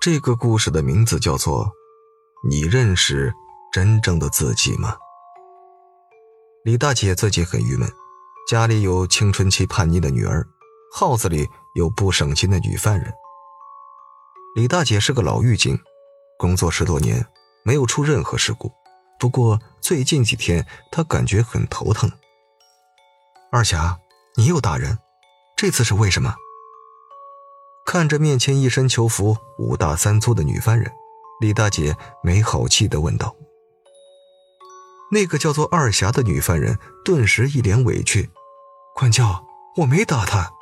这个故事的名字叫做《你认识真正的自己吗》。李大姐自己很郁闷，家里有青春期叛逆的女儿，号子里有不省心的女犯人。李大姐是个老狱警，工作十多年没有出任何事故，不过最近几天她感觉很头疼。二霞，你又打人，这次是为什么？看着面前一身囚服、五大三粗的女犯人，李大姐没好气地问道。那个叫做二霞的女犯人顿时一脸委屈：“管教，我没打她。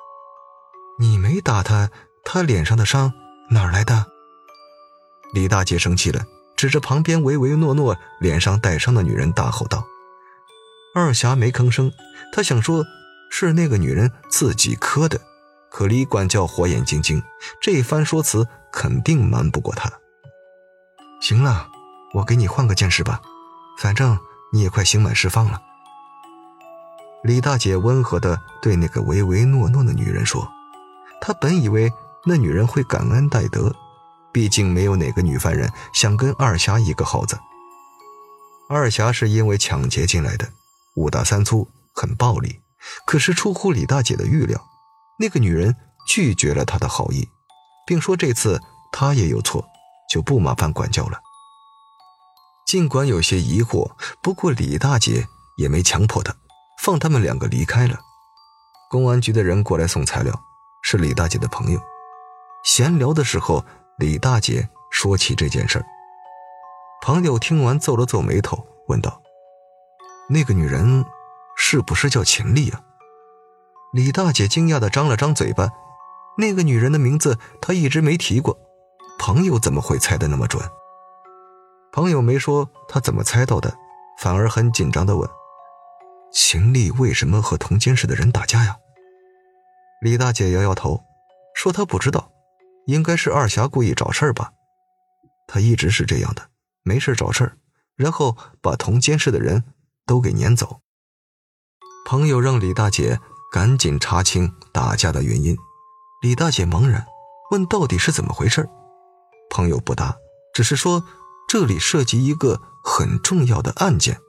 你没打她，她脸上的伤哪儿来的？”李大姐生气了，指着旁边唯唯诺诺、脸上带伤的女人大吼道。二霞没吭声，她想说，是那个女人自己磕的。可李管教火眼金睛，这番说辞肯定瞒不过他。行了，我给你换个见识吧，反正你也快刑满释放了。李大姐温和地对那个唯唯诺诺的女人说：“她本以为那女人会感恩戴德，毕竟没有哪个女犯人想跟二霞一个号子。二霞是因为抢劫进来的，五大三粗，很暴力，可是出乎李大姐的预料。”那个女人拒绝了他的好意，并说这次他也有错，就不麻烦管教了。尽管有些疑惑，不过李大姐也没强迫他，放他们两个离开了。公安局的人过来送材料，是李大姐的朋友。闲聊的时候，李大姐说起这件事儿。朋友听完皱了皱眉头，问道：“那个女人是不是叫秦丽啊？”李大姐惊讶的张了张嘴巴，那个女人的名字她一直没提过，朋友怎么会猜的那么准？朋友没说他怎么猜到的，反而很紧张的问：“秦丽为什么和同监室的人打架呀？”李大姐摇摇头，说她不知道，应该是二霞故意找事儿吧。她一直是这样的，没事找事儿，然后把同监室的人都给撵走。朋友让李大姐。赶紧查清打架的原因。李大姐茫然问：“到底是怎么回事？”朋友不答，只是说：“这里涉及一个很重要的案件，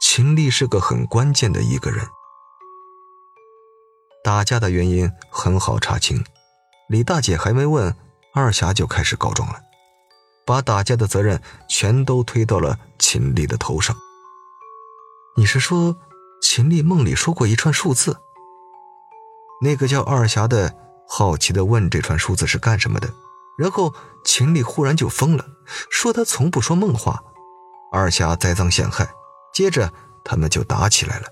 秦丽是个很关键的一个人。”打架的原因很好查清。李大姐还没问，二霞就开始告状了，把打架的责任全都推到了秦丽的头上。你是说，秦丽梦里说过一串数字？那个叫二霞的好奇地问：“这串数字是干什么的？”然后秦丽忽然就疯了，说他从不说梦话。二霞栽赃陷害，接着他们就打起来了。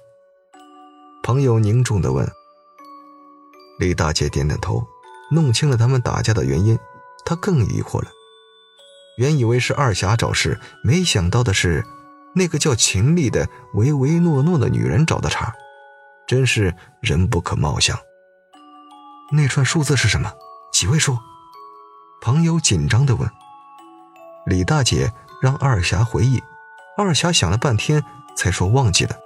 朋友凝重地问：“李大姐点点头，弄清了他们打架的原因。她更疑惑了，原以为是二霞找事，没想到的是，那个叫秦丽的唯唯诺诺的女人找的茬，真是人不可貌相。”那串数字是什么？几位数？朋友紧张地问。李大姐让二霞回忆，二霞想了半天才说忘记了，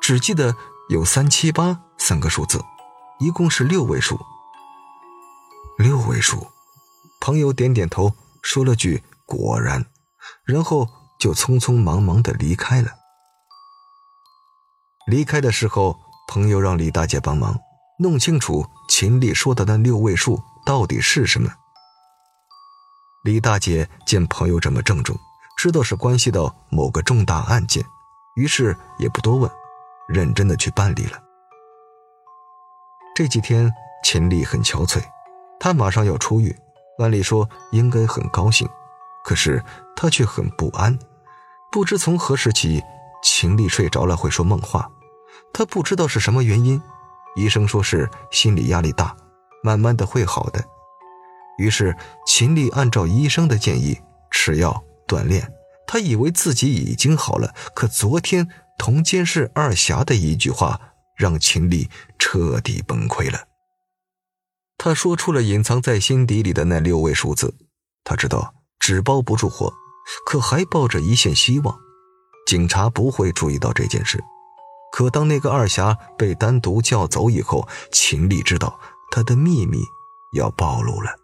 只记得有三七八三个数字，一共是六位数。六位数，朋友点点头，说了句“果然”，然后就匆匆忙忙地离开了。离开的时候，朋友让李大姐帮忙。弄清楚秦丽说的那六位数到底是什么。李大姐见朋友这么郑重，知道是关系到某个重大案件，于是也不多问，认真的去办理了。这几天秦丽很憔悴，她马上要出狱，按理说应该很高兴，可是她却很不安，不知从何时起，秦丽睡着了会说梦话，她不知道是什么原因。医生说是心理压力大，慢慢的会好的。于是秦丽按照医生的建议吃药锻炼。她以为自己已经好了，可昨天同监室二霞的一句话让秦丽彻底崩溃了。他说出了隐藏在心底里的那六位数字。他知道纸包不住火，可还抱着一线希望，警察不会注意到这件事。可当那个二侠被单独叫走以后，秦丽知道她的秘密要暴露了。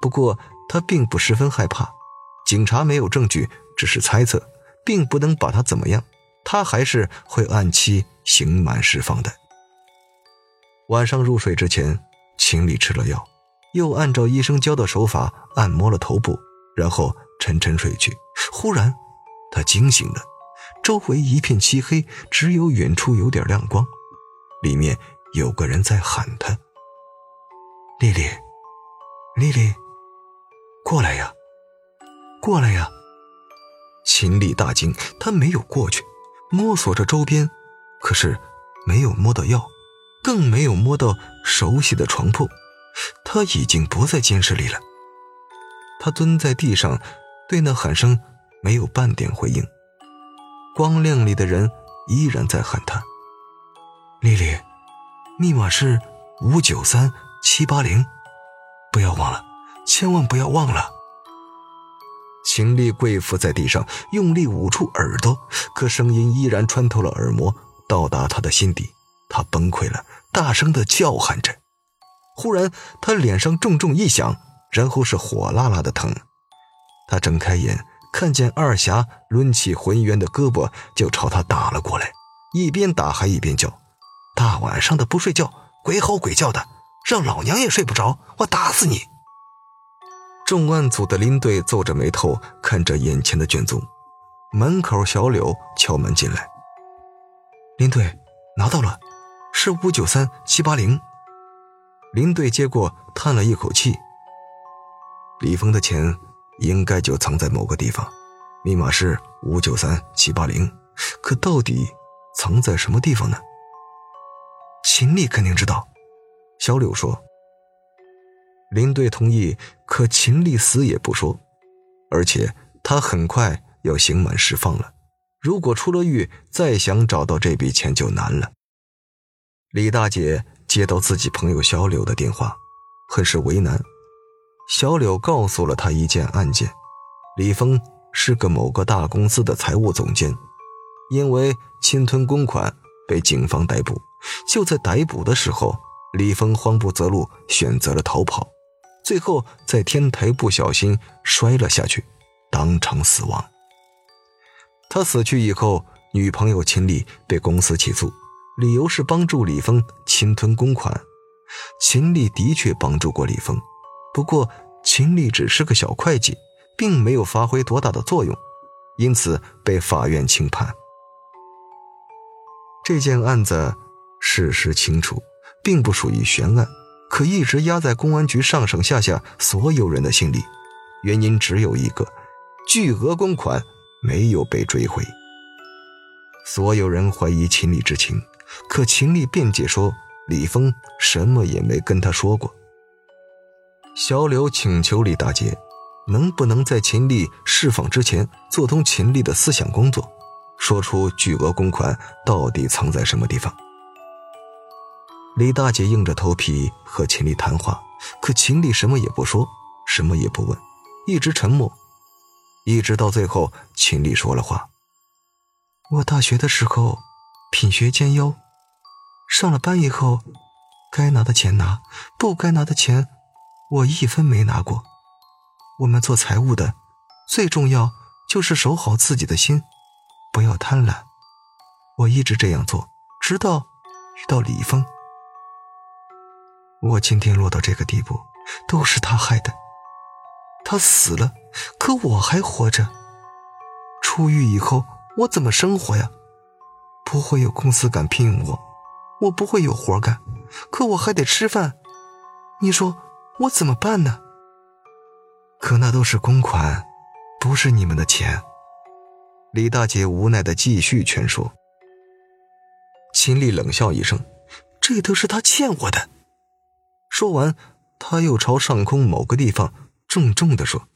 不过他并不十分害怕。警察没有证据，只是猜测，并不能把他怎么样。他还是会按期刑满释放的。晚上入睡之前，秦丽吃了药，又按照医生教的手法按摩了头部，然后沉沉睡去。忽然，他惊醒了，周围一片漆黑，只有远处有点亮光，里面有个人在喊他：“丽丽，丽丽，过来呀，过来呀！”秦丽大惊，他没有过去。摸索着周边，可是没有摸到药，更没有摸到熟悉的床铺。他已经不在监室里了。他蹲在地上，对那喊声没有半点回应。光亮里的人依然在喊他：“丽丽，密码是五九三七八零，不要忘了，千万不要忘了。”秦丽跪伏在地上，用力捂住耳朵，可声音依然穿透了耳膜，到达他的心底。他崩溃了，大声的叫喊着。忽然，他脸上重重一响，然后是火辣辣的疼。他睁开眼，看见二侠抡起浑圆的胳膊就朝他打了过来，一边打还一边叫：“大晚上的不睡觉，鬼吼鬼叫的，让老娘也睡不着，我打死你！”重案组的林队皱着眉头看着眼前的卷宗，门口小柳敲门进来。林队拿到了，是五九三七八零。林队接过，叹了一口气。李峰的钱应该就藏在某个地方，密码是五九三七八零，可到底藏在什么地方呢？秦丽肯定知道，小柳说。林队同意，可秦丽死也不说，而且他很快要刑满释放了。如果出了狱，再想找到这笔钱就难了。李大姐接到自己朋友小柳的电话，很是为难。小柳告诉了他一件案件：李峰是个某个大公司的财务总监，因为侵吞公款被警方逮捕。就在逮捕的时候，李峰慌不择路，选择了逃跑。最后在天台不小心摔了下去，当场死亡。他死去以后，女朋友秦丽被公司起诉，理由是帮助李峰侵吞公款。秦丽的确帮助过李峰，不过秦丽只是个小会计，并没有发挥多大的作用，因此被法院轻判。这件案子事实清楚，并不属于悬案。可一直压在公安局上上下下所有人的心里，原因只有一个：巨额公款没有被追回。所有人怀疑秦丽知情，可秦丽辩解说李峰什么也没跟他说过。小柳请求李大姐，能不能在秦丽释放之前做通秦丽的思想工作，说出巨额公款到底藏在什么地方。李大姐硬着头皮和秦丽谈话，可秦丽什么也不说，什么也不问，一直沉默，一直到最后，秦丽说了话：“我大学的时候品学兼优，上了班以后，该拿的钱拿，不该拿的钱，我一分没拿过。我们做财务的，最重要就是守好自己的心，不要贪婪。我一直这样做，直到遇到李峰。”我今天落到这个地步，都是他害的。他死了，可我还活着。出狱以后，我怎么生活呀？不会有公司敢聘用我，我不会有活干，可我还得吃饭。你说我怎么办呢？可那都是公款，不是你们的钱。李大姐无奈的继续劝说。秦丽冷笑一声：“这都是他欠我的。”说完，他又朝上空某个地方重重地说：“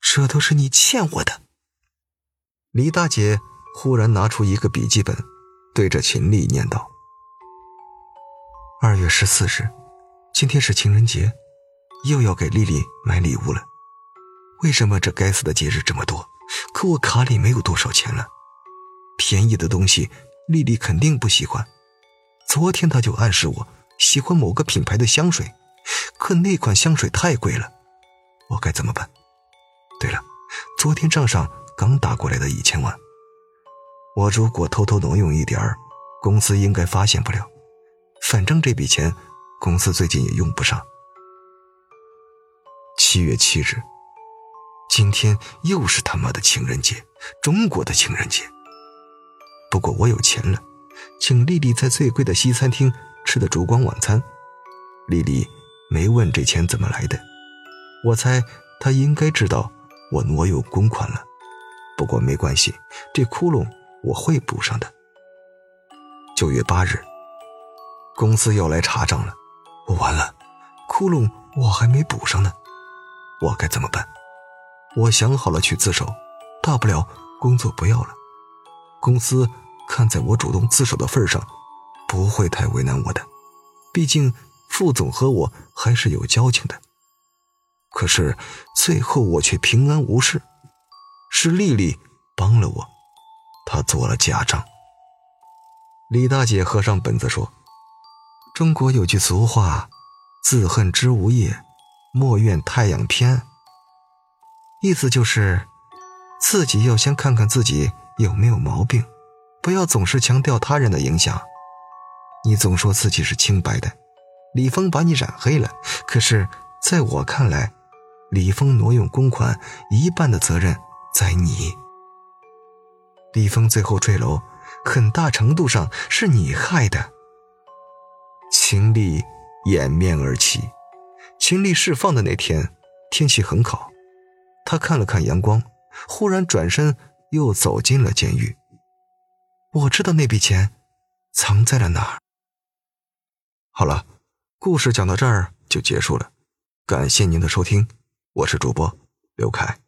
这都是你欠我的。”李大姐忽然拿出一个笔记本，对着秦丽念道：“二月十四日，今天是情人节，又要给丽丽买礼物了。为什么这该死的节日这么多？可我卡里没有多少钱了。便宜的东西，丽丽肯定不喜欢。昨天她就暗示我。”喜欢某个品牌的香水，可那款香水太贵了，我该怎么办？对了，昨天账上刚打过来的一千万，我如果偷偷挪用一点儿，公司应该发现不了。反正这笔钱，公司最近也用不上。七月七日，今天又是他妈的情人节，中国的情人节。不过我有钱了，请丽丽在最贵的西餐厅吃的烛光晚餐。丽丽没问这钱怎么来的，我猜她应该知道我挪用公款了。不过没关系，这窟窿我会补上的。九月八日，公司要来查账了，我完了，窟窿我还没补上呢，我该怎么办？我想好了去自首，大不了工作不要了。公司看在我主动自首的份上，不会太为难我的，毕竟副总和我还是有交情的。可是最后我却平安无事，是丽丽帮了我，她做了假账。李大姐合上本子说：“中国有句俗话，‘自恨之无夜，莫怨太阳偏’，意思就是自己要先看看自己。”有没有毛病？不要总是强调他人的影响。你总说自己是清白的，李峰把你染黑了。可是，在我看来，李峰挪用公款一半的责任在你。李峰最后坠楼，很大程度上是你害的。秦丽掩面而泣。秦丽释放的那天，天气很好，他看了看阳光，忽然转身。又走进了监狱。我知道那笔钱藏在了哪儿。好了，故事讲到这儿就结束了，感谢您的收听，我是主播刘凯。